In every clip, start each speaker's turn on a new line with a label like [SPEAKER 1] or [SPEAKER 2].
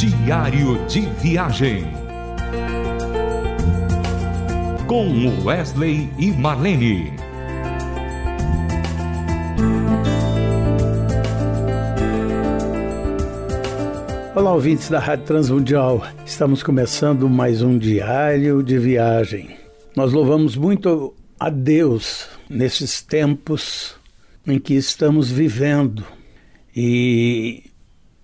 [SPEAKER 1] Diário de Viagem. Com Wesley e Marlene.
[SPEAKER 2] Olá, ouvintes da Rádio Transmundial. Estamos começando mais um diário de viagem. Nós louvamos muito a Deus nesses tempos em que estamos vivendo e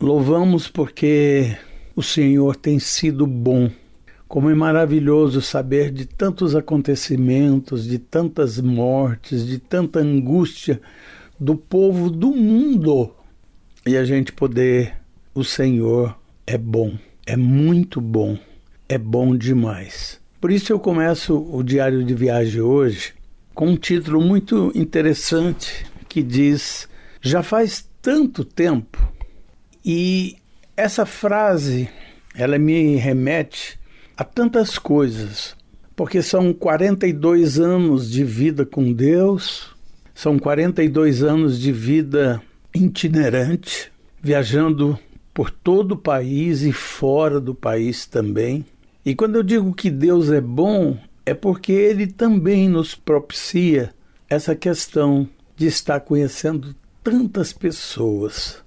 [SPEAKER 2] louvamos porque o Senhor tem sido bom. Como é maravilhoso saber de tantos acontecimentos, de tantas mortes, de tanta angústia do povo do mundo e a gente poder o Senhor é bom, é muito bom, é bom demais. Por isso eu começo o diário de viagem hoje com um título muito interessante que diz: Já faz tanto tempo. E essa frase, ela me remete a tantas coisas, porque são 42 anos de vida com Deus, são 42 anos de vida itinerante, viajando por todo o país e fora do país também. E quando eu digo que Deus é bom, é porque Ele também nos propicia essa questão de estar conhecendo tantas pessoas,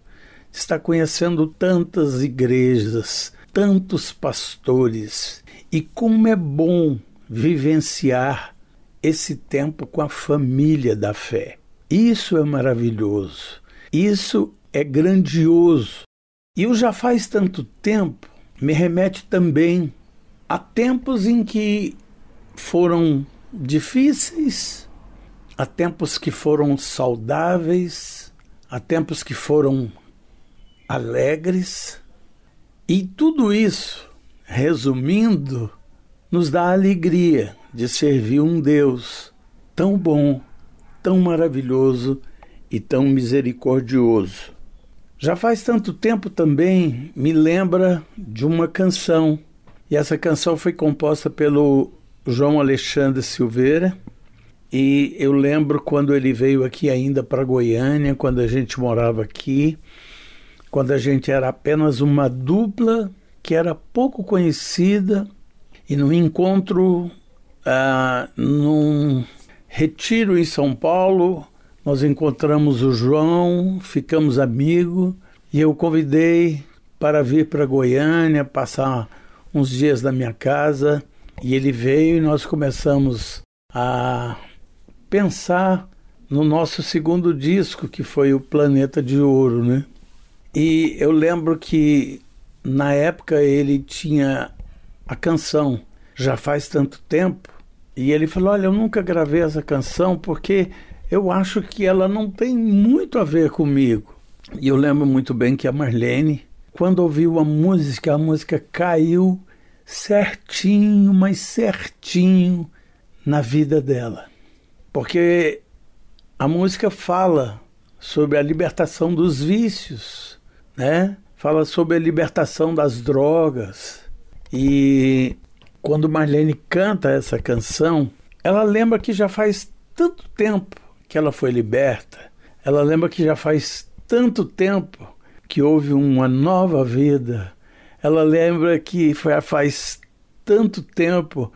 [SPEAKER 2] está conhecendo tantas igrejas, tantos pastores, e como é bom vivenciar esse tempo com a família da fé. Isso é maravilhoso, isso é grandioso e o já faz tanto tempo me remete também a tempos em que foram difíceis, a tempos que foram saudáveis, a tempos que foram alegres. E tudo isso, resumindo, nos dá a alegria de servir um Deus tão bom, tão maravilhoso e tão misericordioso. Já faz tanto tempo também me lembra de uma canção. E essa canção foi composta pelo João Alexandre Silveira. E eu lembro quando ele veio aqui ainda para Goiânia, quando a gente morava aqui, quando a gente era apenas uma dupla que era pouco conhecida. E no encontro, ah, num retiro em São Paulo, nós encontramos o João, ficamos amigos e eu convidei para vir para Goiânia, passar uns dias na minha casa. E ele veio e nós começamos a pensar no nosso segundo disco, que foi o Planeta de Ouro, né? E eu lembro que na época ele tinha a canção Já faz tanto tempo, e ele falou: "Olha, eu nunca gravei essa canção porque eu acho que ela não tem muito a ver comigo. E eu lembro muito bem que a Marlene, quando ouviu a música, a música caiu certinho, mas certinho na vida dela. Porque a música fala sobre a libertação dos vícios, né? Fala sobre a libertação das drogas. E quando Marlene canta essa canção, ela lembra que já faz tanto tempo que ela foi liberta, ela lembra que já faz tanto tempo que houve uma nova vida. Ela lembra que foi, faz tanto tempo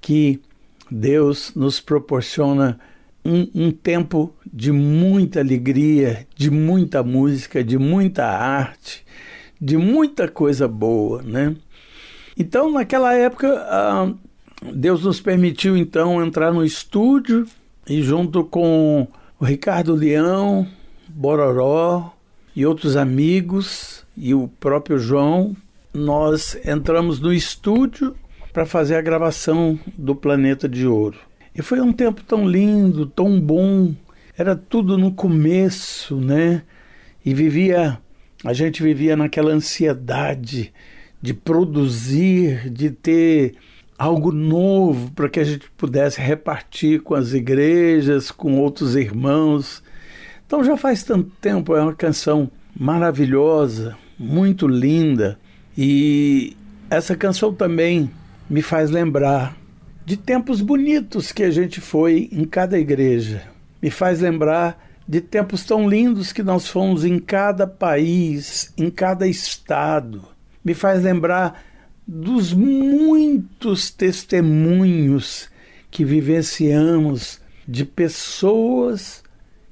[SPEAKER 2] que Deus nos proporciona um, um, tempo de muita alegria, de muita música, de muita arte, de muita coisa boa, né? Então, naquela época, ah, Deus nos permitiu então entrar no estúdio e junto com o Ricardo Leão, Bororó e outros amigos e o próprio João, nós entramos no estúdio para fazer a gravação do Planeta de Ouro. E foi um tempo tão lindo, tão bom. Era tudo no começo, né? E vivia, a gente vivia naquela ansiedade de produzir, de ter algo novo para que a gente pudesse repartir com as igrejas, com outros irmãos. Então já faz tanto tempo, é uma canção maravilhosa, muito linda, e essa canção também me faz lembrar de tempos bonitos que a gente foi em cada igreja. Me faz lembrar de tempos tão lindos que nós fomos em cada país, em cada estado. me faz lembrar dos muitos testemunhos que vivenciamos de pessoas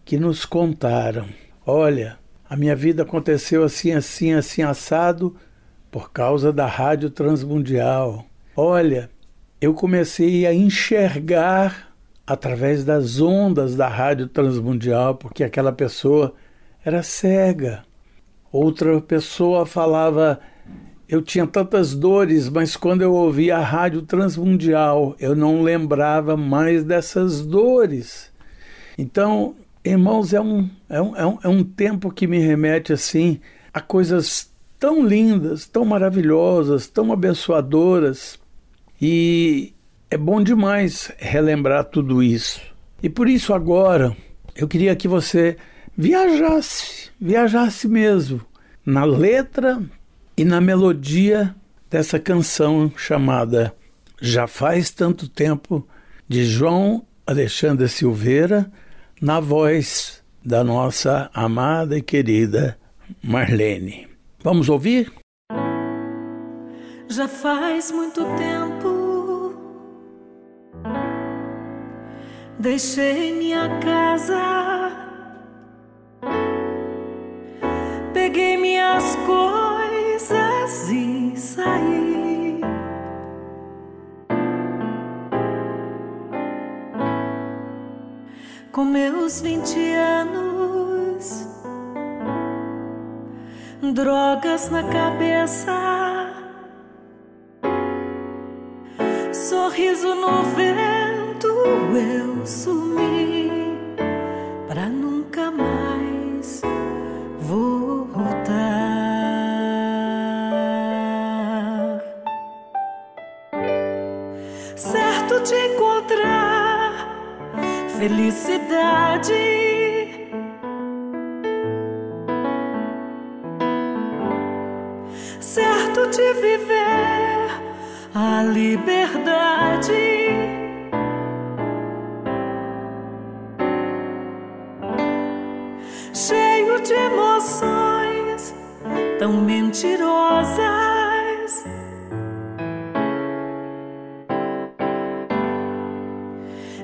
[SPEAKER 2] que nos contaram: olha, a minha vida aconteceu assim, assim, assim, assado por causa da Rádio Transmundial. Olha, eu comecei a enxergar através das ondas da Rádio Transmundial, porque aquela pessoa era cega. Outra pessoa falava: Eu tinha tantas dores, mas quando eu ouvia a Rádio Transmundial, eu não lembrava mais dessas dores. Então, irmãos, é um, é um, é um, é um tempo que me remete assim a coisas tão lindas, tão maravilhosas, tão abençoadoras. E é bom demais relembrar tudo isso. E por isso agora eu queria que você viajasse, viajasse mesmo na letra e na melodia dessa canção chamada Já Faz Tanto Tempo, de João Alexandre Silveira, na voz da nossa amada e querida Marlene. Vamos ouvir?
[SPEAKER 3] Já faz muito tempo deixei minha casa, peguei minhas coisas e saí. Com meus vinte anos, drogas na cabeça sorriso no vento eu sumi para nunca mais voltar. Certo de encontrar felicidade. Certo de viver a liberdade. Tão mentirosas.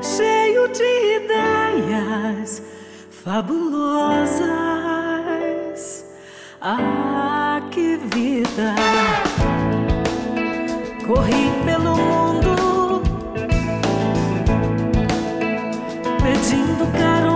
[SPEAKER 3] Cheio de ideias fabulosas. Ah, que vida! Corri pelo mundo pedindo carona,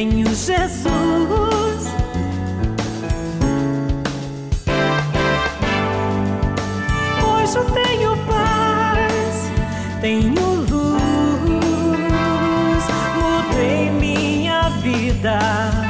[SPEAKER 3] tenho Jesus. Hoje eu tenho paz, tenho luz, mudei minha vida.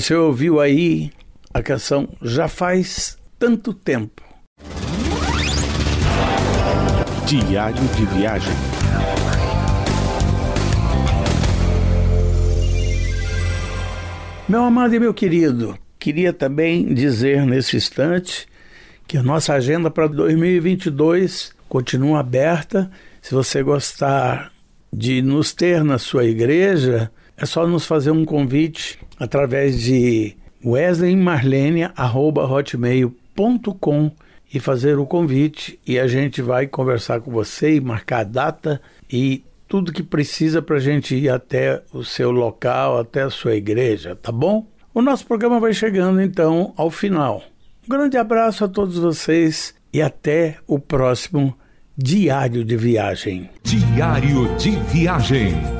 [SPEAKER 2] Você ouviu aí a canção Já Faz Tanto Tempo.
[SPEAKER 4] Diário de Viagem.
[SPEAKER 2] Meu amado e meu querido, queria também dizer nesse instante que a nossa agenda para 2022 continua aberta. Se você gostar de nos ter na sua igreja, é só nos fazer um convite através de wesleymarlene.hotmail.com e fazer o convite e a gente vai conversar com você e marcar a data e tudo que precisa para a gente ir até o seu local, até a sua igreja, tá bom? O nosso programa vai chegando então ao final. Um grande abraço a todos vocês e até o próximo Diário de Viagem.
[SPEAKER 1] Diário de Viagem.